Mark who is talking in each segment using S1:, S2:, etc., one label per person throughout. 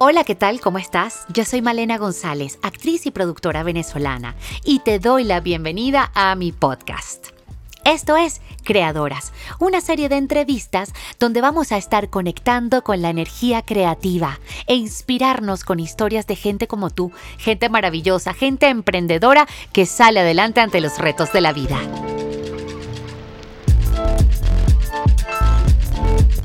S1: Hola, ¿qué tal? ¿Cómo estás? Yo soy Malena González, actriz y productora venezolana, y te doy la bienvenida a mi podcast. Esto es Creadoras, una serie de entrevistas donde vamos a estar conectando con la energía creativa e inspirarnos con historias de gente como tú, gente maravillosa, gente emprendedora que sale adelante ante los retos de la vida.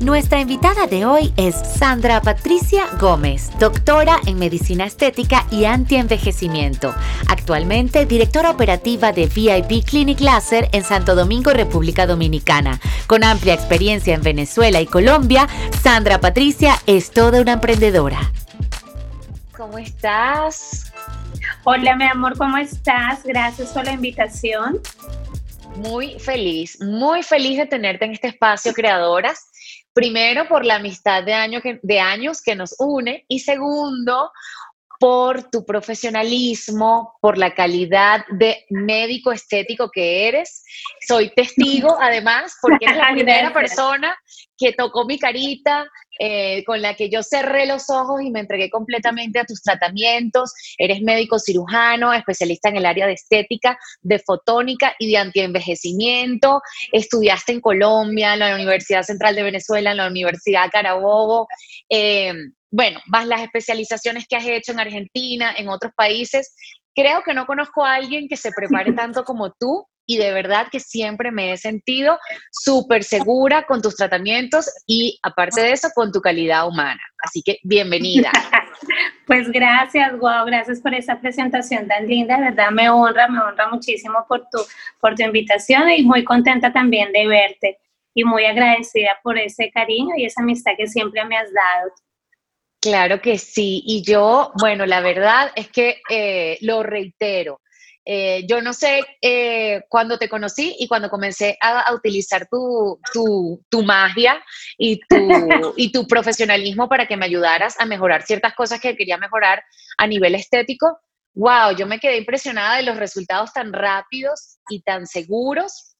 S1: Nuestra invitada de hoy es Sandra Patricia Gómez, doctora en medicina estética y antienvejecimiento. Actualmente directora operativa de VIP Clinic Láser en Santo Domingo, República Dominicana. Con amplia experiencia en Venezuela y Colombia, Sandra Patricia es toda una emprendedora.
S2: ¿Cómo estás?
S3: Hola, mi amor, ¿cómo estás? Gracias por la invitación.
S2: Muy feliz, muy feliz de tenerte en este espacio, creadoras. Primero, por la amistad de, que, de años que nos une y segundo, por tu profesionalismo, por la calidad de médico estético que eres. Soy testigo, además, porque eres la primera persona que tocó mi carita, eh, con la que yo cerré los ojos y me entregué completamente a tus tratamientos. Eres médico cirujano, especialista en el área de estética, de fotónica y de antienvejecimiento. Estudiaste en Colombia, en la Universidad Central de Venezuela, en la Universidad Carabobo. Eh, bueno, más las especializaciones que has hecho en Argentina, en otros países. Creo que no conozco a alguien que se prepare tanto como tú y de verdad que siempre me he sentido súper segura con tus tratamientos y aparte de eso con tu calidad humana. Así que bienvenida.
S3: Pues gracias, wow, gracias por esa presentación tan linda, de verdad me honra, me honra muchísimo por tu, por tu invitación y muy contenta también de verte y muy agradecida por ese cariño y esa amistad que siempre me has dado.
S2: Claro que sí, y yo, bueno, la verdad es que eh, lo reitero, eh, yo no sé eh, cuándo te conocí y cuando comencé a, utilizar tu, tu, magia y tu, y tu profesionalismo para que me ayudaras a mejorar ciertas cosas que quería mejorar a nivel estético. Wow, yo me quedé impresionada de los resultados tan rápidos y tan seguros.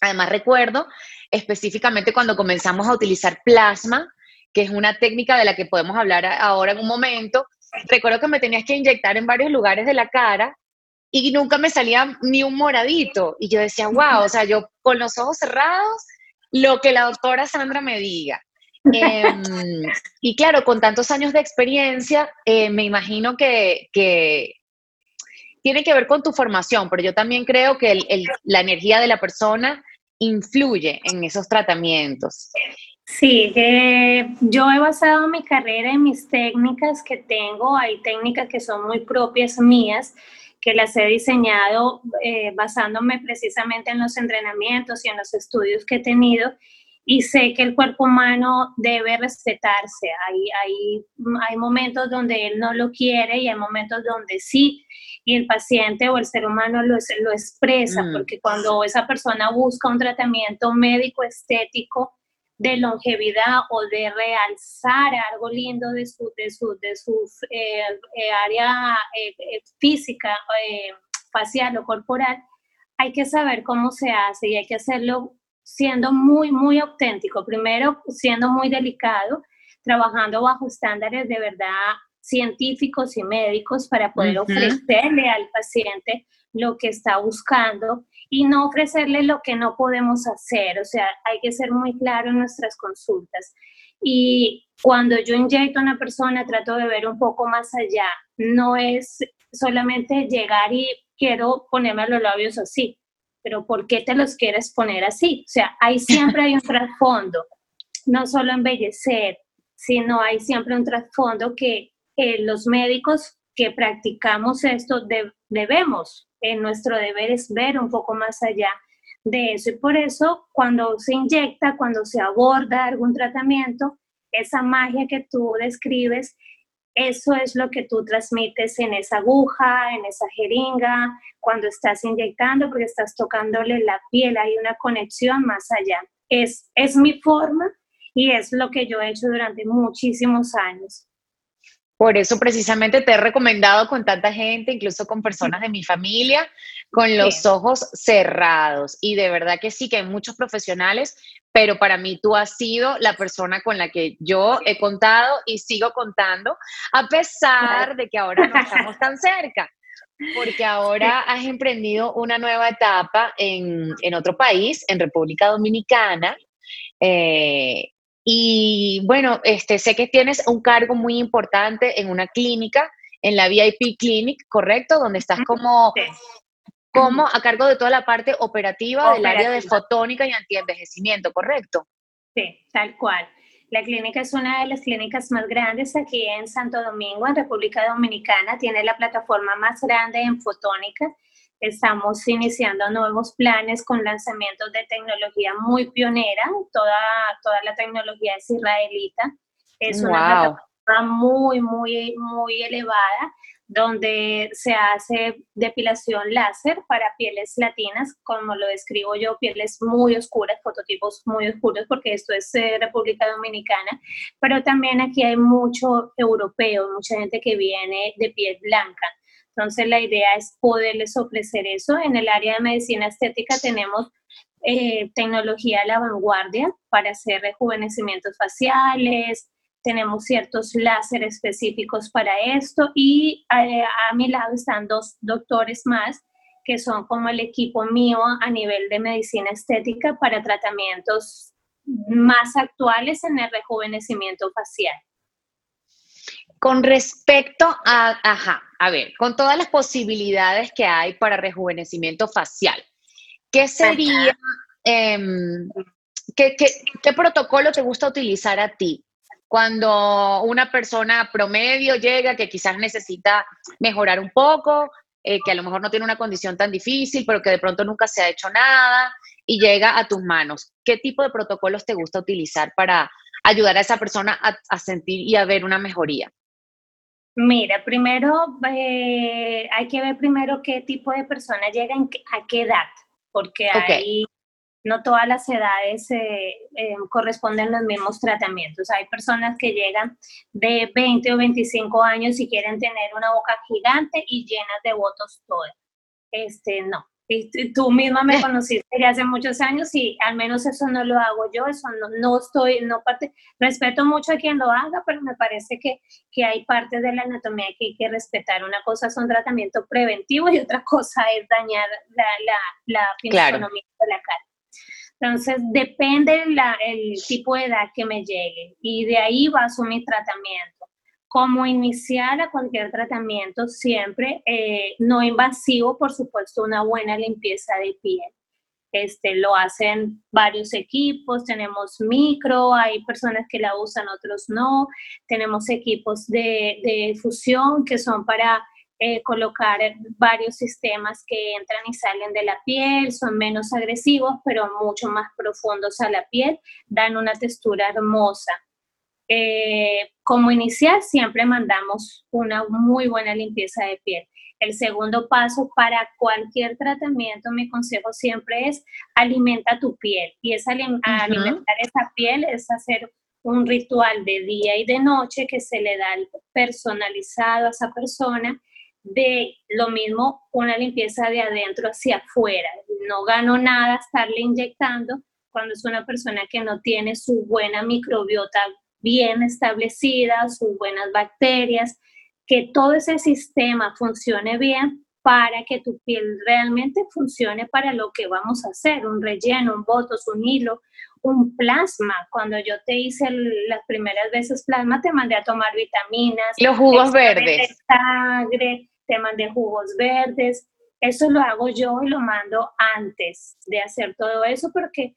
S2: Además recuerdo específicamente cuando comenzamos a utilizar plasma, que es una técnica de la que podemos hablar ahora en un momento. Recuerdo que me tenías que inyectar en varios lugares de la cara y nunca me salía ni un moradito. Y yo decía, wow, o sea, yo con los ojos cerrados, lo que la doctora Sandra me diga. Em, y claro, con tantos años de experiencia, eh, me imagino que, tiene que ver con tu formación, pero yo también creo que la energía de la persona influye en esos tratamientos.
S3: Sí, eh, yo he basado mi carrera en mis técnicas que tengo, hay técnicas que son muy propias mías que las he diseñado eh, basándome precisamente en los entrenamientos y en los estudios que he tenido y sé que el cuerpo humano debe respetarse. Hay, hay, hay momentos donde él no lo quiere y hay momentos donde sí, y el paciente o el ser humano lo, lo expresa, mm. porque cuando esa persona busca un tratamiento médico estético, de longevidad o de realzar algo lindo de su, de su, de su eh, eh, área eh, física, facial o corporal, hay que saber cómo se hace y hay que hacerlo siendo muy, muy auténtico. Primero, siendo muy delicado, trabajando bajo estándares de verdad científicos y médicos para poder ofrecerle al paciente lo que está buscando y no ofrecerle lo que no podemos hacer. O sea, hay que ser muy claro en nuestras consultas. Y cuando yo inyecto a una persona, trato de ver un poco más allá. No es solamente llegar y quiero ponerme los labios así, pero ¿por qué te los quieres poner así? O sea, ahí siempre hay un trasfondo, no solo embellecer, sino hay siempre un trasfondo que los médicos que practicamos esto debemos nuestro deber es ver un poco más allá de eso. Y por eso, cuando se inyecta, cuando se aborda algún tratamiento, esa magia que tú describes, eso es lo que tú transmites en esa aguja, en esa jeringa, cuando estás inyectando, porque estás tocándole la piel, hay una conexión más allá. Es, es mi forma y es lo que yo he hecho durante muchísimos años.
S2: Por eso precisamente te he recomendado con tanta gente, incluso con personas de mi familia, con los ojos cerrados. Y de verdad que sí, que hay muchos profesionales, pero para mí tú has sido la persona con la que yo he contado y sigo contando, a pesar de que ahora no estamos tan cerca. Porque ahora has emprendido una nueva etapa en, otro país, en República Dominicana. Eh, y bueno, este, sé que tienes un cargo muy importante en una clínica, en la VIP Clinic, ¿correcto? Donde estás como, como a cargo de toda la parte operativa, del área de fotónica y antienvejecimiento, ¿correcto?
S3: Sí, tal cual. La clínica es una de las clínicas más grandes aquí en Santo Domingo, en República Dominicana. Tiene la plataforma más grande en fotónica. Estamos iniciando nuevos planes con lanzamientos de tecnología muy pionera. Toda, toda la tecnología es israelita. Es una plataforma muy, muy, muy elevada donde se hace depilación láser para pieles latinas, como lo describo yo, pieles muy oscuras, fototipos muy oscuros, porque esto es eh, República Dominicana, pero también aquí hay mucho europeo, mucha gente que viene de piel blanca. Entonces la idea es poderles ofrecer eso. En el área de medicina estética tenemos eh, tecnología a la vanguardia para hacer rejuvenecimientos faciales, tenemos ciertos láser específicos para esto y eh, a, mi lado están dos doctores más que son como el equipo mío a nivel de medicina estética para tratamientos más actuales en el rejuvenecimiento facial.
S2: Con respecto a, ajá, a ver, con todas las posibilidades que hay para rejuvenecimiento facial, ¿qué sería, em, qué, qué protocolo te gusta utilizar a ti? cuando una persona promedio llega que quizás necesita mejorar un poco, eh, que a lo mejor no tiene una condición tan difícil, pero que de pronto nunca se ha hecho nada y llega a tus manos. ¿Qué tipo de protocolos te gusta utilizar para ayudar a esa persona a, sentir y a ver una mejoría?
S3: Mira, primero eh, hay que ver primero qué tipo de persona llega, a qué edad, porque hay no todas las edades eh, eh, corresponden los mismos tratamientos. Hay personas que llegan de 20 o 25 años y quieren tener una boca gigante y llenas de votos todas. Este, no. Y tú misma me conociste ya hace muchos años y al menos eso no lo hago yo, eso no, no estoy, no parte, respeto mucho a quien lo haga, pero me parece que, que hay partes de la anatomía que hay que respetar. Una cosa es un tratamiento preventivo y otra cosa es dañar la, la, la fisionomía de la cara. Entonces, depende el tipo de edad que me llegue y de ahí baso mi tratamiento. Como iniciar a cualquier tratamiento, siempre eh, no invasivo, por supuesto, una buena limpieza de piel. Este, lo hacen varios equipos, tenemos micro, hay personas que la usan, otros no, tenemos equipos de, de fusión que son para eh, colocar varios sistemas que entran y salen de la piel, son menos agresivos, pero mucho más profundos a la piel, dan una textura hermosa. Eh, como inicial, siempre mandamos una muy buena limpieza de piel. El segundo paso para cualquier tratamiento, mi consejo siempre es alimenta tu piel. Y es alimentar esa piel, es hacer un ritual de día y de noche que se le da personalizado a esa persona de lo mismo una limpieza de adentro hacia afuera. No gano nada estarle inyectando cuando es una persona que no tiene su buena microbiota bien establecida, sus buenas bacterias, que todo ese sistema funcione bien para que tu piel realmente funcione para lo que vamos a hacer, un relleno, un botos, un hilo, un plasma. Cuando yo te hice las primeras veces plasma, te mandé a tomar vitaminas.
S2: Los jugos verdes.
S3: Sangre, temas de jugos verdes. Eso lo hago yo y lo mando antes de hacer todo eso porque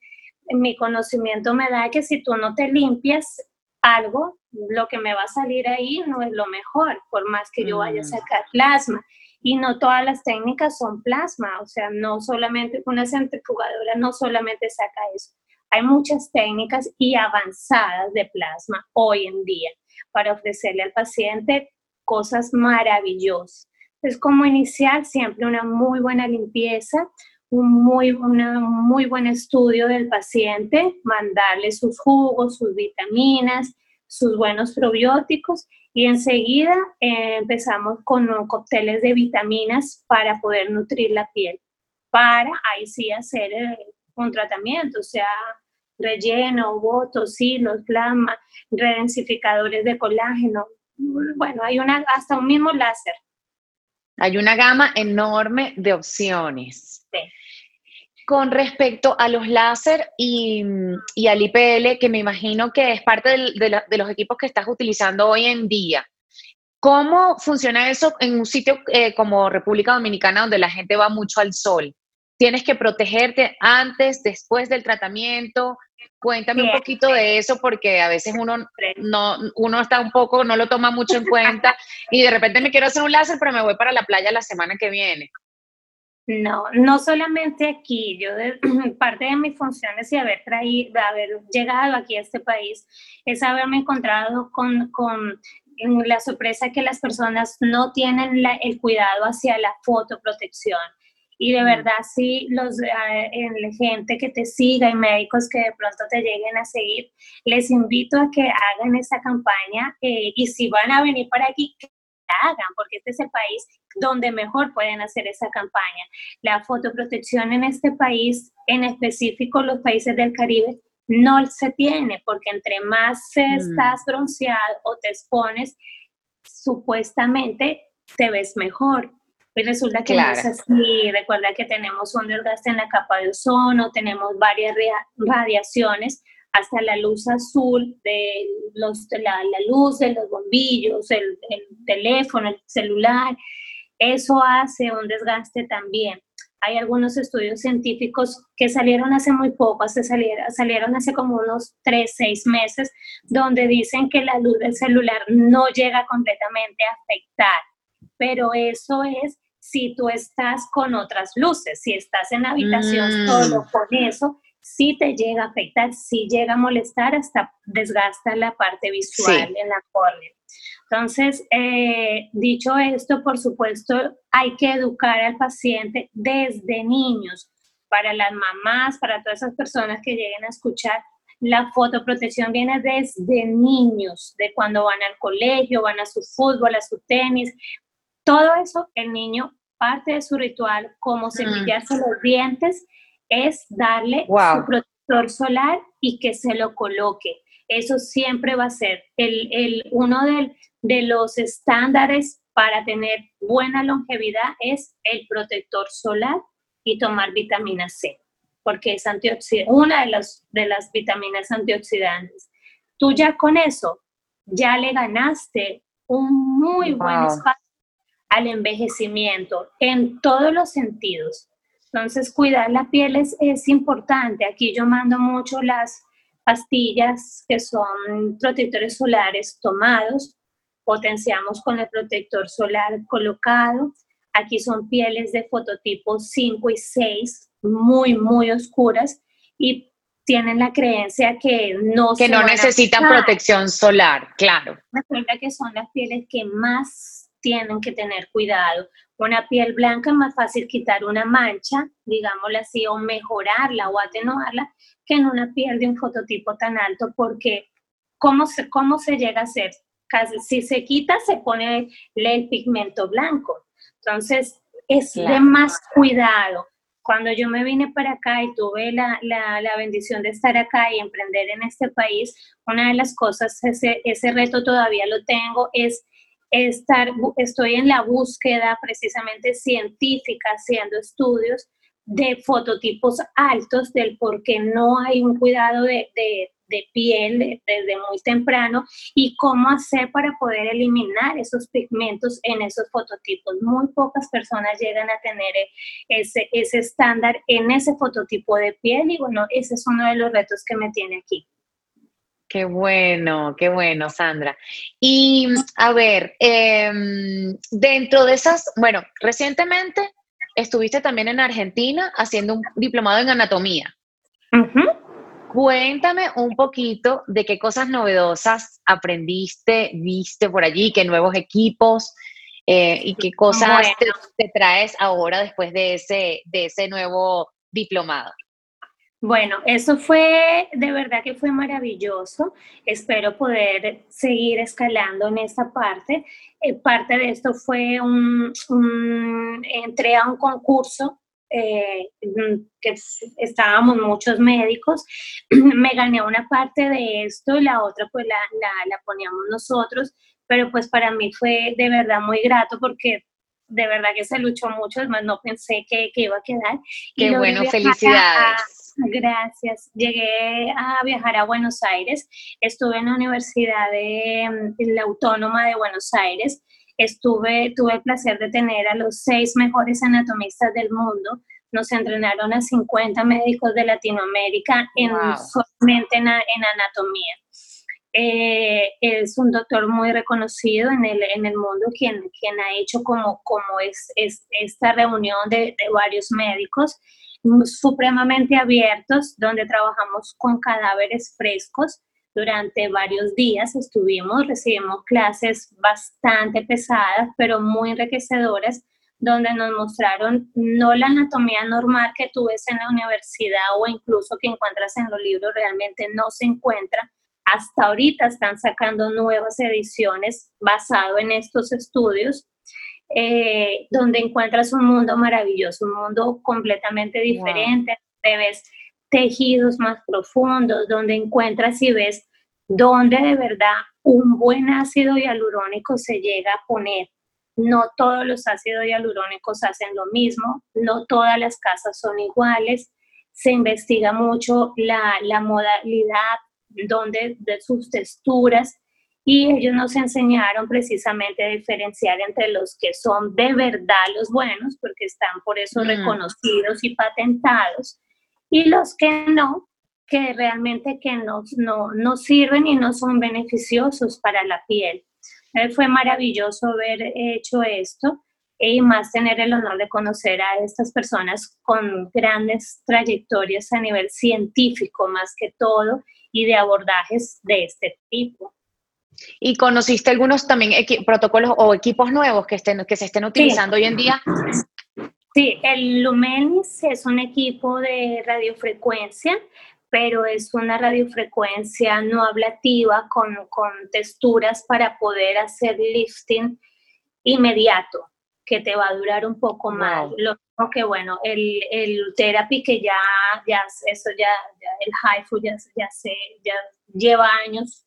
S3: mi conocimiento me da que si tú no te limpias algo, lo que me va a salir ahí no es lo mejor, por más que yo vaya a mm. sacar plasma. Y no todas las técnicas son plasma, o sea, no solamente una centrifugadora no solamente saca eso. Hay muchas técnicas y avanzadas de plasma hoy en día para ofrecerle al paciente cosas maravillosas. Es como iniciar siempre una muy buena limpieza, un muy, muy buen estudio del paciente, mandarle sus jugos, sus vitaminas, sus buenos probióticos Y enseguida eh, empezamos con cócteles de vitaminas para poder nutrir la piel, para ahí sí hacer eh, un tratamiento, o sea, relleno, botos, hilos, plasma, redensificadores de colágeno. Bueno, hay una, hasta un mismo láser.
S2: Hay una gama enorme de opciones. Con respecto a los láser y, al IPL, que me imagino que es parte de, los equipos que estás utilizando hoy en día, ¿cómo funciona eso en un sitio eh, como República Dominicana donde la gente va mucho al sol? ¿Tienes que protegerte antes, después del tratamiento? Cuéntame un poquito de eso porque a veces uno no, uno está un poco, no lo toma mucho en cuenta y de repente me quiero hacer un láser, pero me voy para la playa la semana que viene.
S3: No, no solamente aquí. Yo parte de mis funciones y haber traído, haber llegado aquí a este país es haberme encontrado con, con la sorpresa que las personas no tienen el cuidado hacia la fotoprotección y de verdad, sí, los, uh, gente que te siga y médicos que de pronto te lleguen a seguir, les invito a que hagan esa campaña eh, y si van a venir para aquí, hagan, porque este es el país donde mejor pueden hacer esa campaña. La fotoprotección en este país, en específico los países del Caribe, no se tiene, porque entre más mm. estás bronceado o te expones, supuestamente te ves mejor y resulta que no es así. Recuerda que tenemos un desgaste en la capa de ozono, tenemos varias radiaciones, hasta la luz azul de los, la, luz de los bombillos, el, teléfono, el celular. Eso hace un desgaste también. Hay algunos estudios científicos que salieron hace muy poco, hace salieron, salieron hace como unos 3, 6 meses, donde dicen que la luz del celular no llega completamente a afectar, pero eso es si tú estás con otras luces, si estás en la habitación mm. solo con eso, sí te llega a afectar, sí llega a molestar, hasta desgasta la parte visual en la córnea. Entonces, eh, dicho esto, por supuesto, hay que educar al paciente desde niños, para las mamás, para todas esas personas que lleguen a escuchar. La fotoprotección viene desde niños, de cuando van al colegio, van a su fútbol, a su tenis, todo eso el niño parte de su ritual, como cepillarse los dientes, es darle su protector solar y que se lo coloque. Eso siempre va a ser el, el uno de los estándares para tener buena longevidad es el protector solar y tomar vitamina C, porque es antioxidante, una de, de las vitaminas antioxidantes. Tú ya con eso, ya le ganaste un muy buen espacio al envejecimiento en todos los sentidos. Entonces, cuidar la piel es, es importante. Aquí yo mando mucho las pastillas que son protectores solares tomados, potenciamos con el protector solar colocado. Aquí son pieles de fototipo 5 y 6, muy, muy oscuras y tienen la creencia que no
S2: que no necesitan protección solar, claro.
S3: Recuerda que son las pieles que más tienen que tener cuidado. Una piel blanca es más fácil quitar una mancha, digámoslo así, o mejorarla o atenuarla, que en una piel de un fototipo tan alto, porque ¿cómo se, cómo se llega a hacer? Casi, si se quita, se pone el pigmento blanco. Entonces, es de más cuidado. Cuando yo me vine para acá y tuve la, la, la, bendición de estar acá y emprender en este país, una de las cosas, ese, ese reto todavía lo tengo, es estar, estoy en la búsqueda precisamente científica, haciendo estudios de fototipos altos del por qué no hay un cuidado de, piel desde muy temprano y cómo hacer para poder eliminar esos pigmentos en esos fototipos. Muy pocas personas llegan a tener ese, ese estándar en ese fototipo de piel y bueno, ese es uno de los retos que me tiene aquí.
S2: Qué bueno, qué bueno, Sandra. Y a ver, em, dentro de esas, bueno, recientemente estuviste también en Argentina haciendo un diplomado en anatomía. Cuéntame un poquito de qué cosas novedosas aprendiste, viste por allí, qué nuevos equipos eh, y qué cosas te, te, traes ahora después de ese, de ese nuevo diplomado.
S3: Bueno, eso fue, de verdad que fue maravilloso. Espero poder seguir escalando en esta parte. Eh, parte de esto fue un, entré a un concurso eh, que estábamos muchos médicos, me gané una parte de esto y la otra pues la, la, poníamos nosotros, pero pues para mí fue de verdad muy grato porque de verdad que se luchó mucho, además no pensé que, que iba a quedar.
S2: Qué bueno, felicidades.
S3: Gracias. Llegué a viajar a Buenos Aires. Estuve en la Universidad de, la Autónoma de Buenos Aires. Estuve, tuve el placer de tener a los seis mejores anatomistas del mundo. Nos entrenaron a 50 médicos de Latinoamérica en, solamente en, anatomía. Eh, es un doctor muy reconocido en el, en el mundo quien, quien ha hecho como, como es, es esta reunión de, de varios médicos supremamente abiertos, donde trabajamos con cadáveres frescos. Durante varios días estuvimos, recibimos clases bastante pesadas, pero muy enriquecedoras, donde nos mostraron no la anatomía normal que tú ves en la universidad o incluso que encuentras en los libros, realmente no se encuentra. Hasta ahorita están sacando nuevas ediciones basado en estos estudios eh, donde encuentras un mundo maravilloso, un mundo completamente diferente, donde ves tejidos más profundos, donde encuentras y ves donde de verdad un buen ácido hialurónico se llega a poner. No todos los ácidos hialurónicos hacen lo mismo, no todas las casas son iguales, se investiga mucho la, la modalidad donde, de sus texturas y ellos nos enseñaron precisamente a diferenciar entre los que son de verdad los buenos, porque están por eso mm. reconocidos y patentados, y los que no, que realmente que no, no, no sirven y no son beneficiosos para la piel. Eh, fue maravilloso haber hecho esto y más tener el honor de conocer a estas personas con grandes trayectorias a nivel científico más que todo y de abordajes de este tipo.
S2: ¿Y conociste algunos también protocolos o equipos nuevos que, estén, que se estén utilizando hoy en día?
S3: Sí, el Lumenis es un equipo de radiofrecuencia, pero es una radiofrecuencia no ablativa con, con texturas para poder hacer lifting inmediato, que te va a durar un poco más. Lo mismo que, bueno, el, el therapy que ya, ya eso ya, el HIFU ya, ya, se, ya lleva años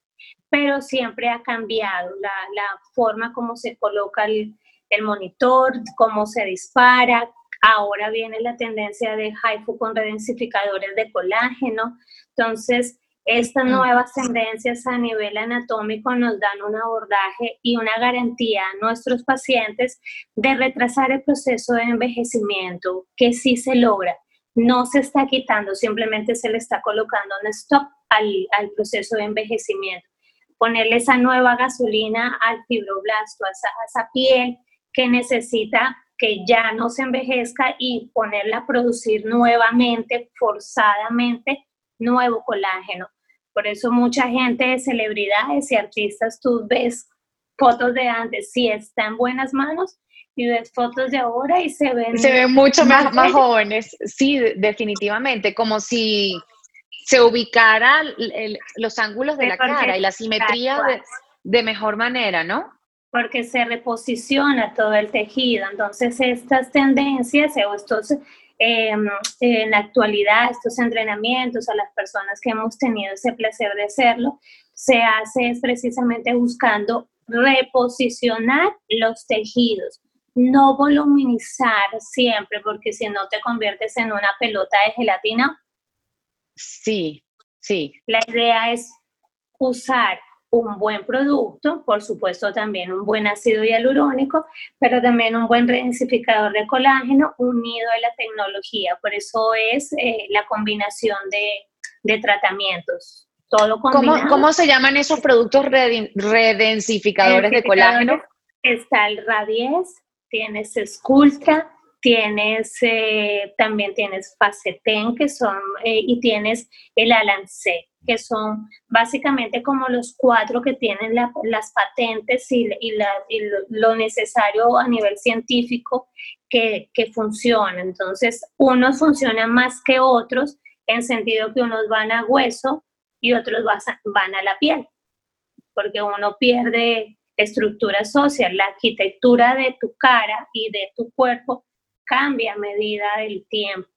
S3: pero siempre ha cambiado la, la forma como se coloca el, el, monitor, cómo se dispara. Ahora viene la tendencia de HIFU con redensificadores de colágeno. Entonces, estas mm. nuevas tendencias a nivel anatómico nos dan un abordaje y una garantía a nuestros pacientes de retrasar el proceso de envejecimiento, que sí se logra. No se está quitando, simplemente se le está colocando un stop al, al proceso de envejecimiento ponerle esa nueva gasolina al fibroblasto, a esa, piel que necesita que ya no se envejezca y ponerla a producir nuevamente, forzadamente, nuevo colágeno. Por eso mucha gente, celebridades y artistas, tú ves fotos de antes, sí está en buenas manos, y ves fotos de ahora y se ven...
S2: Se ven mucho más, más jóvenes, sí, definitivamente, como si se ubicara los ángulos de la cara y la simetría de, mejor manera, ¿no?
S3: Porque se reposiciona todo el tejido. Entonces, estas tendencias o estos, em, en la actualidad, estos entrenamientos a las personas que hemos tenido ese placer de hacerlo, se hace precisamente buscando reposicionar los tejidos, no voluminizar siempre, porque si no te conviertes en una pelota de gelatina
S2: Sí, sí.
S3: La idea es usar un buen producto, por supuesto también un buen ácido hialurónico, pero también un buen densificador de colágeno unido a la tecnología. Por eso es eh, la combinación de, tratamientos. Todo
S2: ¿Cómo, ¿Cómo, se llaman esos productos redensificadores de colágeno?
S3: Está el Radies, tienes Sculptra, tienes, eh, también tienes Faceten, que son, eh, y tienes el Alancé, que son básicamente como los cuatro que tienen las patentes y, lo necesario a nivel científico que, que funciona. Entonces, unos funcionan más que otros en sentido que unos van a hueso y otros van a la piel, porque uno pierde estructura social, la arquitectura de tu cara y de tu cuerpo cambia a medida del tiempo,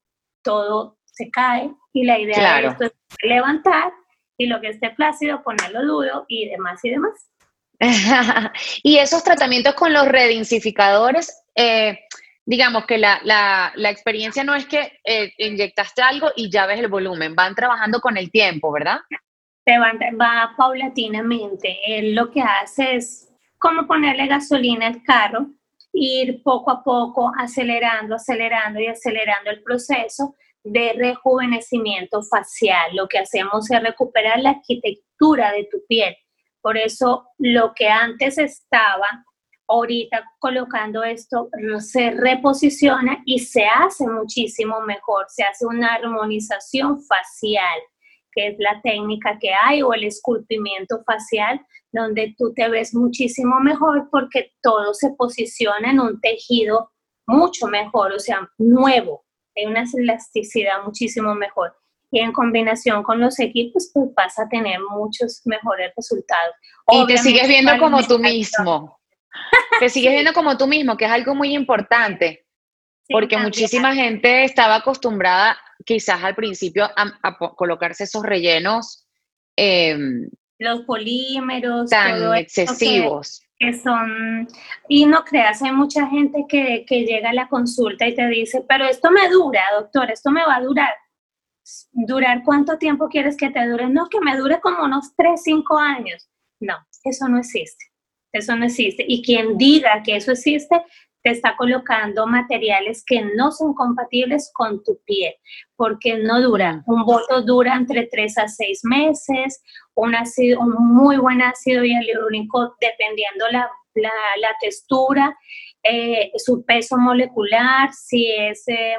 S3: todo se cae y la idea de esto es levantar y lo que esté plácido ponerlo duro y demás y demás.
S2: y esos tratamientos con los redensificadores, eh, digamos que la, la, la, experiencia no es que eh, inyectaste algo y ya ves el volumen, van trabajando con el tiempo, ¿verdad?
S3: Se va, va paulatinamente. Él lo que hace es como ponerle gasolina al carro, ir poco a poco acelerando, acelerando y acelerando el proceso de rejuvenecimiento facial. Lo que hacemos es recuperar la arquitectura de tu piel. Por eso lo que antes estaba, ahorita colocando esto, se reposiciona y se hace muchísimo mejor. Se hace una armonización facial, que es la técnica que hay, o el esculpimiento facial, donde tú te ves muchísimo mejor porque todo se posiciona en un tejido mucho mejor, o sea, nuevo, hay una elasticidad muchísimo mejor. Y en combinación con los equipos, pues vas a tener muchos mejores resultados.
S2: Y te sigues viendo como tú mismo. te sigues viendo como tú mismo, que es algo muy importante. porque muchísima gente estaba acostumbrada quizás al principio a, colocarse esos rellenos.
S3: Em, los polímeros.
S2: Tan excesivos
S3: que son, y no creas, hay mucha gente que, que llega a la consulta y te dice, pero esto me dura, doctor, esto me va a durar. ¿Durar cuánto tiempo quieres que te dure? No, que me dure como unos 3, 5 años. No, eso no existe. Eso no existe. Y quien diga que eso existe, te está colocando materiales que no son compatibles con tu piel, porque no duran. Un voto dura entre 3 a 6 meses, un, ácido, un muy buen ácido hialurónico dependiendo la, la, la textura, eh, su peso molecular, si es eh,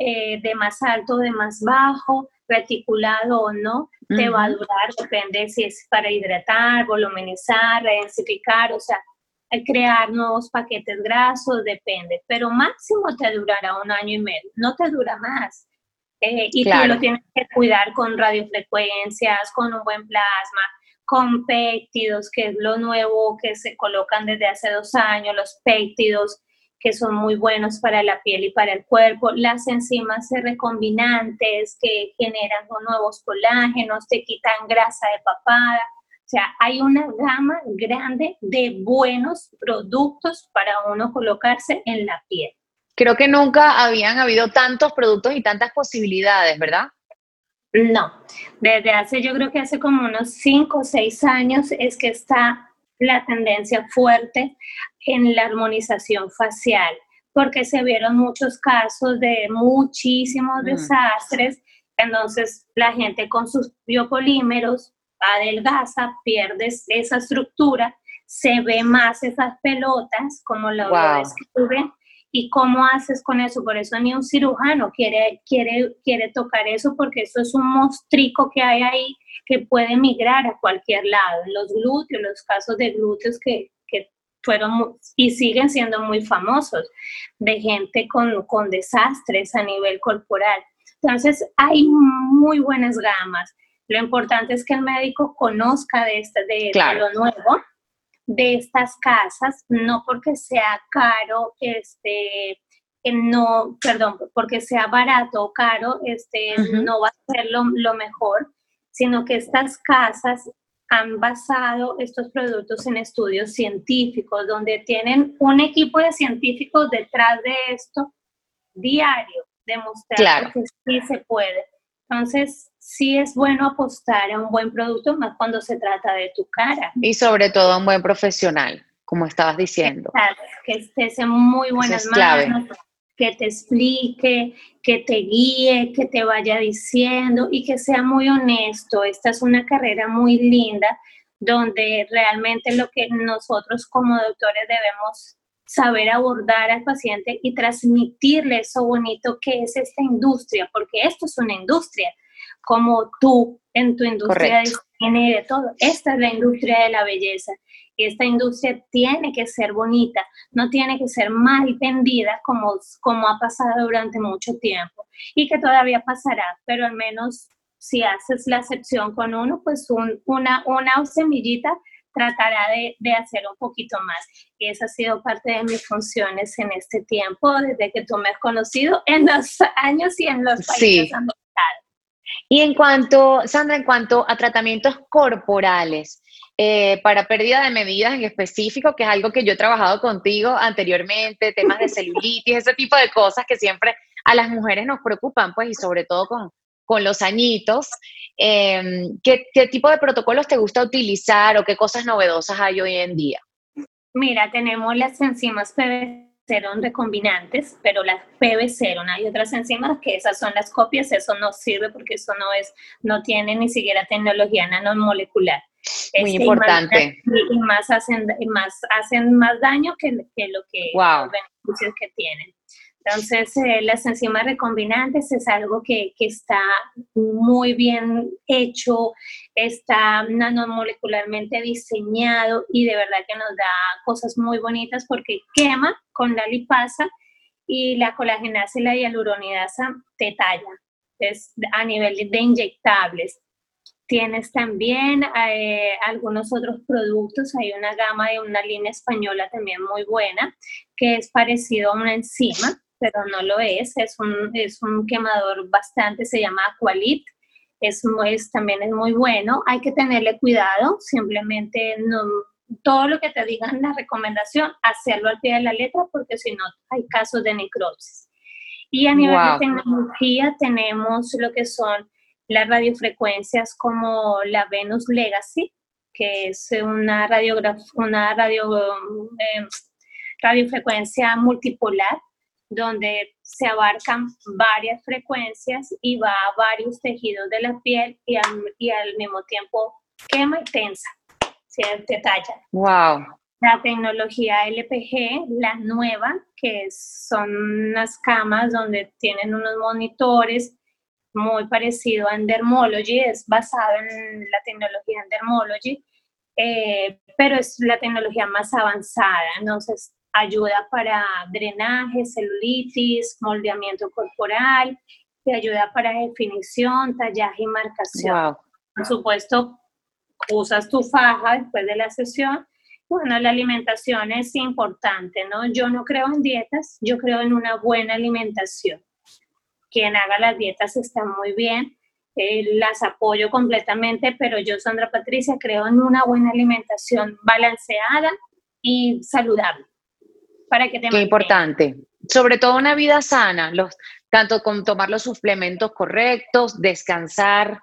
S3: eh, de más alto o de más bajo, reticulado o no, te va a durar, depende si es para hidratar, voluminizar, redensificar, o sea, crear nuevos paquetes grasos, depende, pero máximo te durará un año y medio, no te dura más. Eh, y tú lo tienes que cuidar con radiofrecuencias, con un buen plasma, con péptidos, que es lo nuevo que se colocan desde hace dos años, los péptidos que son muy buenos para la piel y para el cuerpo, las enzimas recombinantes que generan nuevos colágenos, te quitan grasa de papada, sea, hay una gama grande de buenos productos para uno colocarse en la piel.
S2: Creo que nunca habían habido tantos productos y tantas posibilidades, ¿verdad?
S3: No, desde hace, yo creo que hace como unos 5 o 6 años es que está la tendencia fuerte en la armonización facial, porque se vieron muchos casos de muchísimos mm. desastres, entonces la gente con sus biopolímeros adelgaza, pierdes esa estructura, se ve más esas pelotas, como lo, wow. ves ¿Y cómo haces con eso? Por eso ni un cirujano quiere, quiere, quiere tocar eso, porque eso es un mostrico que hay ahí que puede migrar a cualquier lado. Los glúteos, los casos de glúteos que, que fueron y siguen siendo muy famosos, de gente con, con desastres a nivel corporal. Entonces, hay muy buenas gamas. Lo importante es que el médico conozca de, este, de, lo nuevo, de estas casas, no porque sea caro, este, no, perdón, porque sea barato o caro, este, no va a ser lo, lo, mejor, sino que estas casas han basado estos productos en estudios científicos, donde tienen un equipo de científicos detrás de esto diario, demostrar que sí se puede. Entonces, sí es bueno apostar a un buen producto, más cuando se trata de tu cara.
S2: Y sobre todo a un buen profesional, como estabas diciendo.
S3: que estés en muy buenas manos, que te explique, que te guíe, que te vaya diciendo y que sea muy honesto. Esta es una carrera muy linda donde realmente lo que nosotros como doctores debemos saber abordar al paciente y transmitirle eso bonito que es esta industria, porque esto es una industria, como tú en tu industria de de todo. Esta es la industria de la belleza Y esta industria tiene que ser bonita, no tiene que ser mal vendida como, como ha pasado durante mucho tiempo y que todavía pasará, pero al menos si haces la excepción con uno, pues una, una semillita tratará de, de, hacer un poquito más. Y esa ha sido parte de mis funciones en este tiempo, desde que tú me has conocido en los años y en los países sí.
S2: Y en cuanto, Sandra, en cuanto a tratamientos corporales, eh, para pérdida de medidas en específico, que es algo que yo he trabajado contigo anteriormente, temas de celulitis, ese tipo de cosas que siempre a las mujeres nos preocupan, pues, y sobre todo con, con los añitos. Em, ¿qué, ¿Qué tipo de protocolos te gusta utilizar o qué cosas novedosas hay hoy en día?
S3: Mira, tenemos las enzimas PB0 recombinantes, pero las PB0, hay otras enzimas que esas son las copias, eso no sirve porque eso no es, no tiene ni siquiera tecnología nanomolecular.
S2: Muy este, importante.
S3: Y más, hacen, más hacen más daño que, que lo que los beneficios que tienen. Entonces, eh, las enzimas recombinantes es algo que, que, está muy bien hecho, está nanomolecularmente diseñado y de verdad que nos da cosas muy bonitas porque quema con la lipasa y la colagenasa y la hialuronidasa te talla. Es a nivel de inyectables. Tienes también eh, algunos otros productos, hay una gama de una línea española también muy buena, que es parecido a una enzima, pero no lo es, es un, es un quemador bastante, se llama Aqualit, es, es, también es muy bueno, hay que tenerle cuidado, simplemente no, todo lo que te digan la recomendación, hacerlo al pie de la letra, porque si no hay casos de necrosis. Y a nivel de tecnología tenemos lo que son las radiofrecuencias como la Venus Legacy, que es una, una radio, eh, radiofrecuencia multipolar donde se abarcan varias frecuencias y va a varios tejidos de la piel y al, y al mismo tiempo quema y tensa, se detalla.
S2: Wow.
S3: La tecnología LPG, la nueva, que son unas camas donde tienen unos monitores muy parecido a Endermology, es basado en la tecnología Endermology, eh, pero es la tecnología más avanzada, entonces ayuda para drenaje, celulitis, moldeamiento corporal, te ayuda para definición, tallaje y marcación. Por supuesto, usas tu faja después de la sesión. Bueno, la alimentación es importante, ¿no? Yo no creo en dietas, yo creo en una buena alimentación. Quien haga las dietas está muy bien, eh, las apoyo completamente, pero yo, Sandra Patricia, creo en una buena alimentación balanceada y saludable para que te
S2: Qué importante. Sobre todo una vida sana, los, tanto con tomar los suplementos correctos, descansar,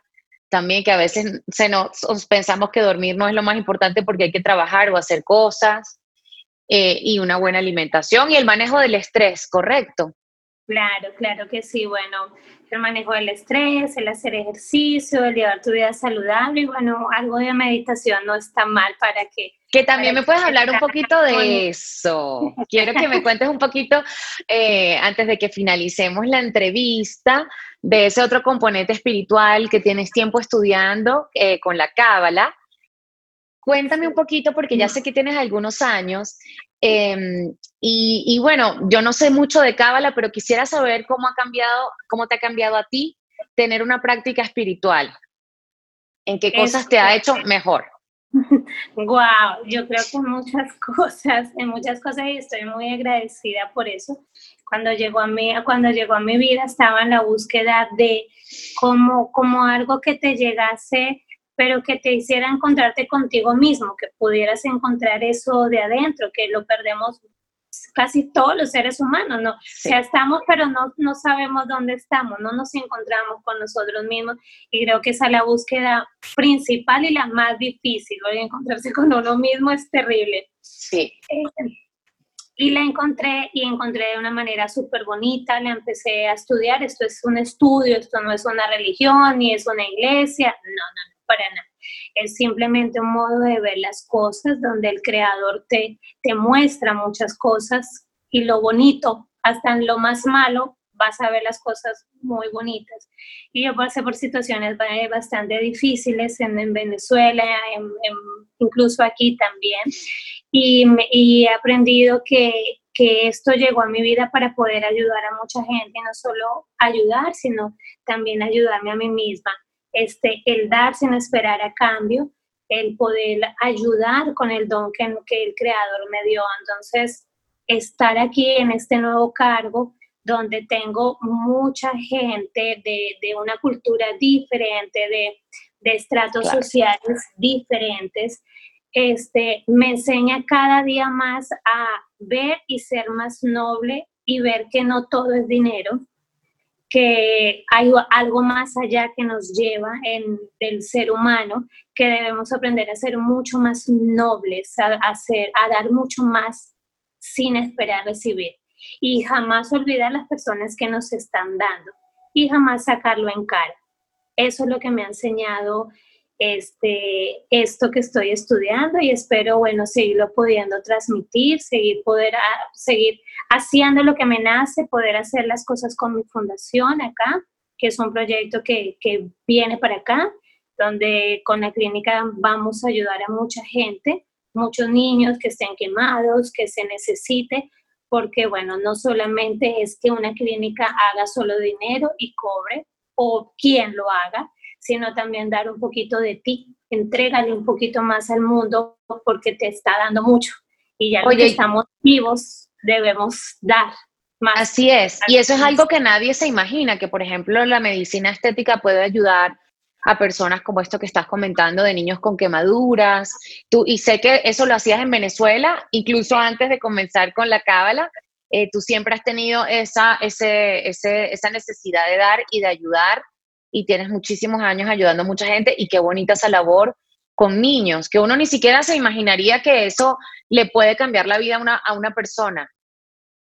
S2: también que a veces se nos, pensamos que dormir no es lo más importante porque hay que trabajar o hacer cosas, eh, y una buena alimentación y el manejo del estrés, ¿correcto?
S3: Claro, claro que sí. Bueno, el manejo del estrés, el hacer ejercicio, el llevar tu vida saludable y bueno, algo de meditación no está mal para que...
S2: Que también me puedes hablar un poquito de eso. Quiero que me cuentes un poquito, eh, antes de que finalicemos la entrevista, de ese otro componente espiritual que tienes tiempo estudiando eh, con la Cábala. Cuéntame un poquito, porque ya sé que tienes algunos años, em, y, bueno, yo no sé mucho de Cábala, pero quisiera saber cómo ha cambiado, cómo te ha cambiado a ti tener una práctica espiritual. ¿En qué cosas te ha hecho mejor?
S3: Wow, yo creo que muchas cosas, en muchas cosas y estoy muy agradecida por eso. Cuando llegó a mí, cuando llegó a mi vida estaba en la búsqueda de como, como algo que te llegase pero que te hiciera encontrarte contigo mismo, que pudieras encontrar eso de adentro, que lo perdemos casi todos los seres humanos, ¿no? O sea, estamos, pero no, no sabemos dónde estamos, no nos encontramos con nosotros mismos y creo que esa es la búsqueda principal y la más difícil, ¿no? encontrarse con uno mismo es terrible.
S2: Sí.
S3: Eh, y la encontré y encontré de una manera súper bonita, la empecé a estudiar, esto es un estudio, esto no es una religión ni es una iglesia, no, no, no para nada. Es simplemente un modo de ver las cosas donde el creador te, te muestra muchas cosas y lo bonito, hasta en lo más malo, vas a ver las cosas muy bonitas. Y yo pasé por situaciones bastante difíciles en, Venezuela, incluso aquí también, y, y he aprendido que, que esto llegó a mi vida para poder ayudar a mucha gente, no solo ayudar, sino también ayudarme a mí misma. Este, el dar sin esperar a cambio, el poder ayudar con el don que, que el Creador me dio. Entonces, estar aquí en este nuevo cargo, donde tengo mucha gente de, una cultura diferente, de, estratos sociales diferentes, este, me enseña cada día más a ver y ser más noble y ver que no todo es dinero, que hay algo más allá que nos lleva en el ser humano, que debemos aprender a ser mucho más nobles, a, hacer, a dar mucho más sin esperar recibir. Y jamás olvidar las personas que nos están dando y jamás sacarlo en cara. Eso es lo que me ha enseñado este, esto que estoy estudiando y espero, bueno, seguirlo pudiendo transmitir, seguir, poder, seguir haciendo lo que me nace, poder hacer las cosas con mi fundación acá, que es un proyecto que, que viene para acá, donde con la clínica vamos a ayudar a mucha gente, muchos niños que estén quemados, que se necesite, porque bueno, no solamente es que una clínica haga solo dinero y cobre, o quien lo haga, sino también dar un poquito de ti, entrégale un poquito más al mundo porque te está dando mucho. Y ya que estamos vivos, debemos dar más.
S2: Así es, y eso es algo que nadie se imagina, que por ejemplo la medicina estética puede ayudar a personas como esto que estás comentando de niños con quemaduras. Tú, y sé que eso lo hacías en Venezuela, incluso antes de comenzar con la cábala. Eh, tú siempre has tenido esa, ese, esa necesidad de dar y de ayudar y tienes muchísimos años ayudando a mucha gente y qué bonita esa labor con niños, que uno ni siquiera se imaginaría que eso le puede cambiar la vida a una, a una persona.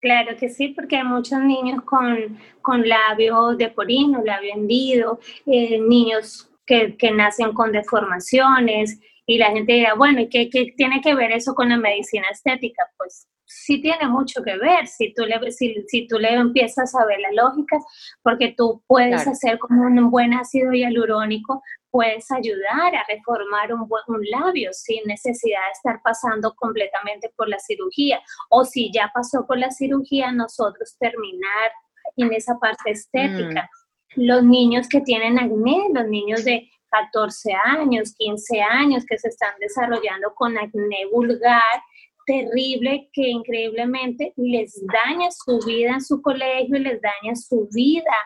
S3: Claro que sí, porque hay muchos niños con, con labio de porino, labio hendido, eh, niños que, que, nacen con deformaciones y la gente dirá, bueno, ¿y qué, qué, tiene que ver eso con la medicina estética? Pues sí tiene mucho que ver si tú le, si, si tú le empiezas a ver la lógica, porque tú puedes hacer como un buen ácido hialurónico, puedes ayudar a reformar un, un labio sin necesidad de estar pasando completamente por la cirugía. O si ya pasó por la cirugía, nosotros terminar en esa parte estética. Mm. Los niños que tienen acné, los niños de 14 años, 15 años que se están desarrollando con acné vulgar, terrible que increíblemente les daña su vida en su colegio y les daña su vida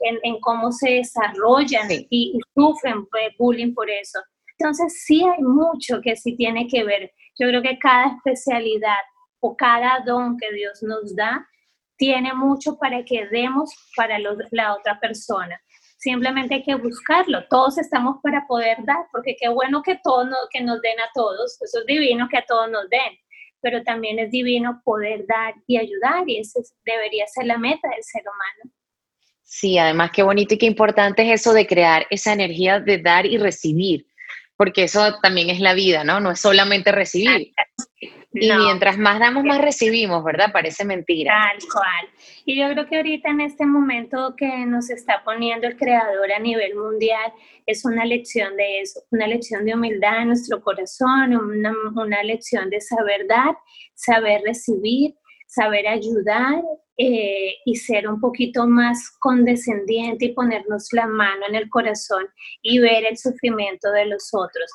S3: en, cómo se desarrollan y, sufren bullying por eso. Entonces sí hay mucho que sí tiene que ver. Yo creo que cada especialidad o cada don que Dios nos da tiene mucho para que demos para la otra persona. Simplemente hay que buscarlo. Todos estamos para poder dar, porque qué bueno que, todos que nos den a todos. Eso es divino que a todos nos den pero también es divino poder dar y ayudar y esa debería ser la meta del ser humano.
S2: Sí, además qué bonito y qué importante es eso de crear esa energía de dar y recibir, porque eso también es la vida, ¿no? No es solamente recibir. Y mientras más damos, más recibimos, ¿verdad? Parece mentira.
S3: Tal cual. Y yo creo que ahorita en este momento que nos está poniendo el creador a nivel mundial, es una lección de eso, una lección de humildad en nuestro corazón, una, una lección de saber dar, saber recibir, saber ayudar eh, y ser un poquito más condescendiente y ponernos la mano en el corazón y ver el sufrimiento de los otros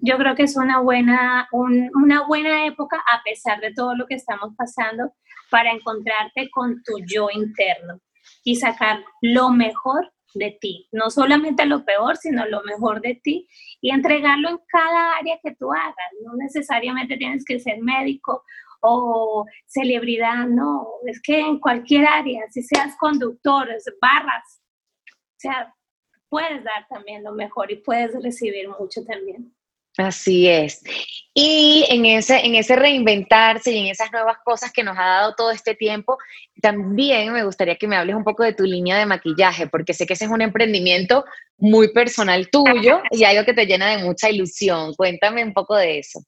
S3: yo creo que es una buena, una buena época a pesar de todo lo que estamos pasando para encontrarte con tu yo interno y sacar lo mejor de ti, no solamente lo peor, sino lo mejor de ti y entregarlo en cada área que tú hagas. No necesariamente tienes que ser médico o celebridad, no, es que en cualquier área, si seas conductor, barras, sea, puedes dar también lo mejor y puedes recibir mucho también.
S2: Así es. Y en ese, en ese reinventarse y en esas nuevas cosas que nos ha dado todo este tiempo, también me gustaría que me hables un poco de tu línea de maquillaje, porque sé que ese es un emprendimiento muy personal tuyo y algo que te llena de mucha ilusión. Cuéntame un poco de eso.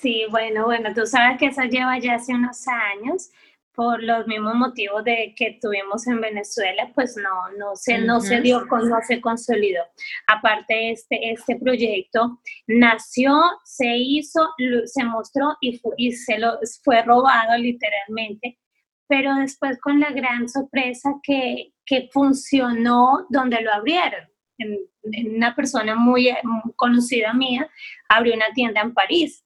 S3: Sí, bueno, bueno, tú sabes que eso lleva ya hace unos años, por los mismos motivos de que tuvimos en Venezuela, pues no, no se, no se dio, no se consolidó. Aparte, este, este proyecto nació, se hizo, se mostró y, y se lo fue robado literalmente, pero después con la gran sorpresa que, que funcionó donde lo abrieron. una persona muy conocida mía abrió una tienda en París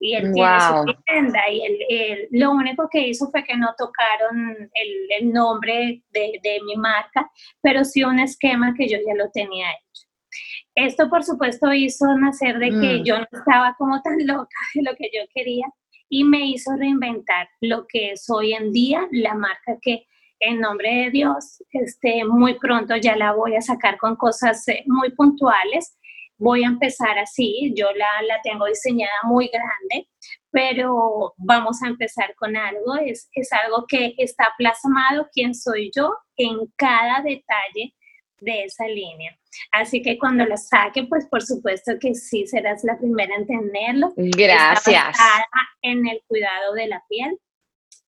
S3: y él tiene su tienda y él, lo único que hizo fue que no tocaron el, nombre de, de, mi marca, pero sí un esquema que yo ya lo tenía hecho. Esto por supuesto hizo nacer de que mm. yo no estaba como tan loca de lo que yo quería y me hizo reinventar lo que es hoy en día la marca que en nombre de Dios, este, muy pronto ya la voy a sacar con cosas eh, muy puntuales voy a empezar así, yo la, la tengo diseñada muy grande, pero vamos a empezar con algo, es, es algo que está plasmado quién soy yo en cada detalle de esa línea. Así que cuando la saque, pues por supuesto que sí serás la primera en tenerlo.
S2: Gracias. Está
S3: basada en el cuidado de la piel,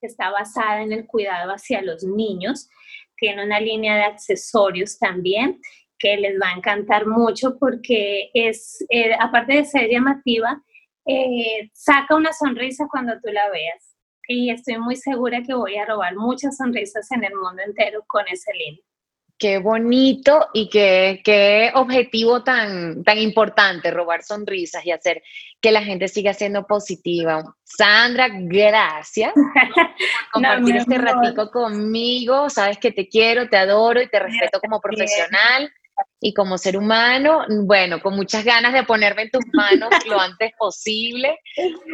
S3: está basada en el cuidado hacia los niños, tiene una línea de accesorios también que les va a encantar mucho porque es, eh, aparte de ser llamativa, eh, saca una sonrisa cuando tú la veas. Y estoy muy segura que voy a robar muchas sonrisas en el mundo entero con ese línea.
S2: Qué bonito y qué, qué objetivo tan, tan importante, robar sonrisas y hacer que la gente siga siendo positiva. Sandra, gracias por compartir este ratico conmigo. Sabes que te quiero, te adoro y te respeto como profesional y como ser humano, bueno, con muchas ganas de ponerme en tus manos lo antes posible.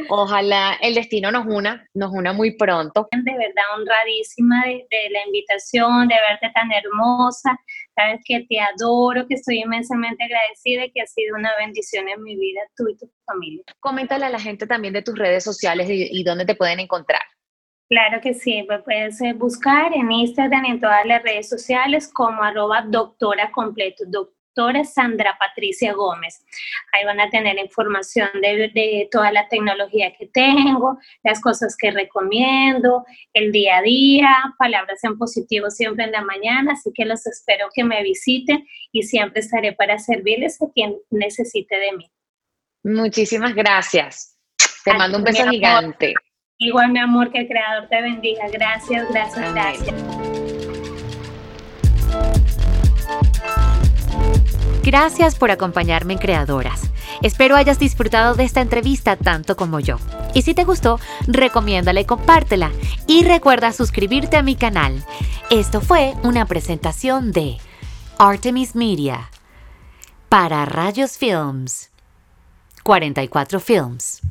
S2: Ojalá el destino nos una, nos una muy pronto.
S3: De verdad, honradísima de, la invitación, de verte tan hermosa. Sabes que te adoro, que estoy inmensamente agradecida y que ha sido una bendición en mi vida, tú y tu familia.
S2: Coméntale a la gente también de tus redes sociales y, y dónde te pueden encontrar.
S3: Claro que sí, puedes eh, buscar en Instagram, en todas las redes sociales como arroba doctora completo, doctora Sandra Patricia Gómez. Ahí van a tener información de, toda la tecnología que tengo, las cosas que recomiendo, el día a día, palabras en positivo siempre en la mañana, así que los espero que me visiten y siempre estaré para servirles a quien necesite de mí.
S2: Muchísimas gracias. Te mando un beso gigante.
S3: Igual, mi amor, que el Creador te bendiga. Gracias, gracias, gracias.
S1: Gracias por acompañarme en Creadoras. Espero hayas disfrutado de esta entrevista tanto como yo. Y si te gustó, recomiéndala y compártela. Y recuerda suscribirte a mi canal. Esto fue una presentación de Artemis Media para Rayos Films. 44 Films.